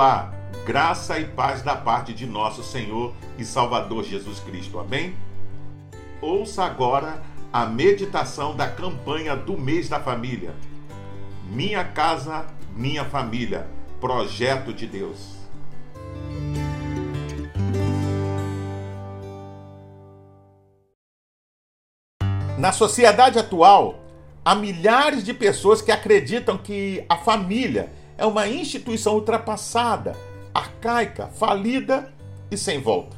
Olá, graça e paz da parte de nosso Senhor e Salvador Jesus Cristo. Amém? Ouça agora a meditação da campanha do mês da família. Minha casa, minha família. Projeto de Deus. Na sociedade atual, há milhares de pessoas que acreditam que a família é uma instituição ultrapassada, arcaica, falida e sem volta.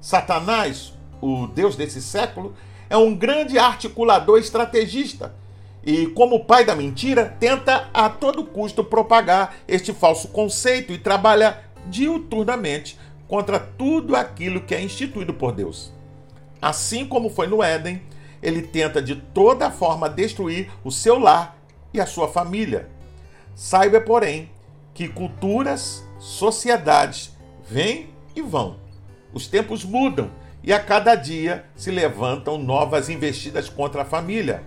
Satanás, o Deus desse século, é um grande articulador estrategista e, como pai da mentira, tenta a todo custo propagar este falso conceito e trabalha diuturnamente contra tudo aquilo que é instituído por Deus. Assim como foi no Éden, ele tenta de toda forma destruir o seu lar e a sua família. Saiba, porém, que culturas, sociedades vêm e vão. Os tempos mudam e a cada dia se levantam novas investidas contra a família.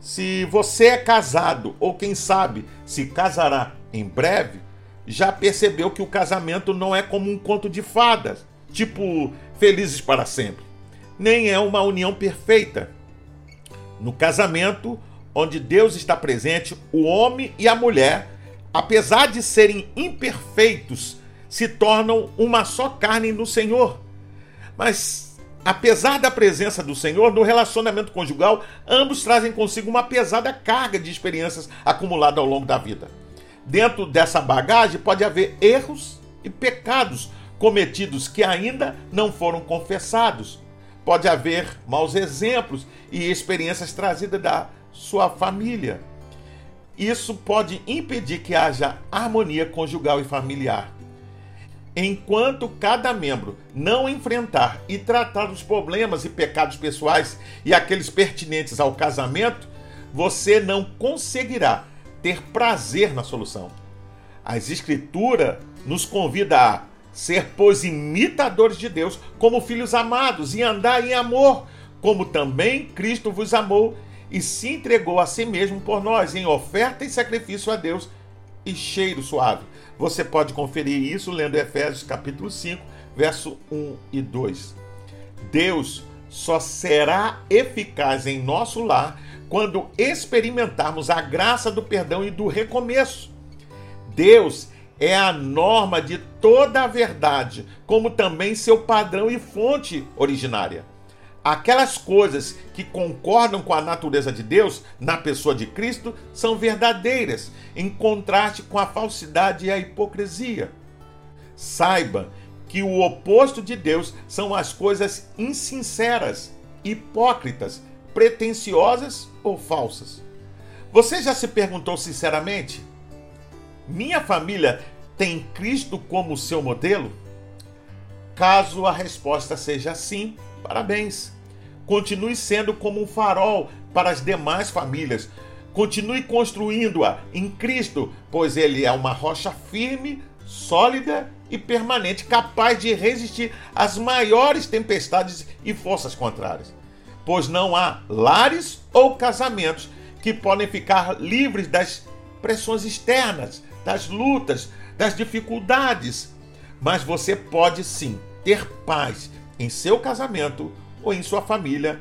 Se você é casado ou quem sabe se casará em breve, já percebeu que o casamento não é como um conto de fadas, tipo felizes para sempre nem é uma união perfeita. No casamento, onde Deus está presente, o homem e a mulher, apesar de serem imperfeitos, se tornam uma só carne no Senhor. Mas, apesar da presença do Senhor no relacionamento conjugal, ambos trazem consigo uma pesada carga de experiências acumuladas ao longo da vida. Dentro dessa bagagem pode haver erros e pecados cometidos que ainda não foram confessados Pode haver maus exemplos e experiências trazidas da sua família. Isso pode impedir que haja harmonia conjugal e familiar. Enquanto cada membro não enfrentar e tratar os problemas e pecados pessoais e aqueles pertinentes ao casamento, você não conseguirá ter prazer na solução. As Escrituras nos convida a ser, pois, imitadores de Deus, como filhos amados, e andar em amor, como também Cristo vos amou e se entregou a si mesmo por nós, em oferta e sacrifício a Deus e cheiro suave. Você pode conferir isso lendo Efésios capítulo 5, verso 1 e 2. Deus só será eficaz em nosso lar quando experimentarmos a graça do perdão e do recomeço. Deus é a norma de toda a verdade, como também seu padrão e fonte originária. Aquelas coisas que concordam com a natureza de Deus na pessoa de Cristo são verdadeiras, em contraste com a falsidade e a hipocrisia. Saiba que o oposto de Deus são as coisas insinceras, hipócritas, pretensiosas ou falsas. Você já se perguntou sinceramente minha família tem Cristo como seu modelo? Caso a resposta seja sim, parabéns. Continue sendo como um farol para as demais famílias. Continue construindo-a em Cristo, pois Ele é uma rocha firme, sólida e permanente, capaz de resistir às maiores tempestades e forças contrárias. Pois não há lares ou casamentos que podem ficar livres das pressões externas, das lutas, das dificuldades. Mas você pode sim ter paz em seu casamento ou em sua família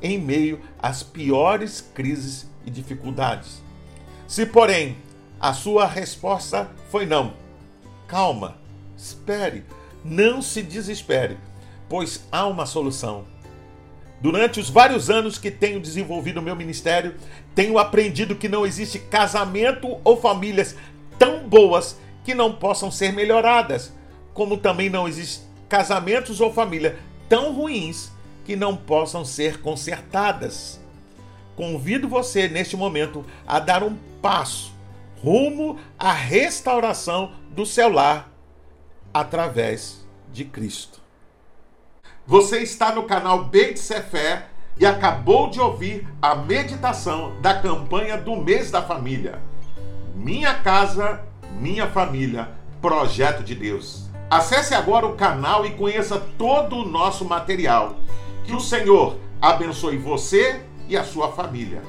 em meio às piores crises e dificuldades. Se, porém, a sua resposta foi não, calma, espere, não se desespere, pois há uma solução. Durante os vários anos que tenho desenvolvido o meu ministério, tenho aprendido que não existe casamento ou famílias tão boas que não possam ser melhoradas, como também não existem casamentos ou família tão ruins que não possam ser consertadas. Convido você neste momento a dar um passo rumo à restauração do seu lar através de Cristo. Você está no canal Beit Fé e acabou de ouvir a meditação da campanha do mês da família. Minha Casa, Minha Família, projeto de Deus. Acesse agora o canal e conheça todo o nosso material. Que o Senhor abençoe você e a sua família.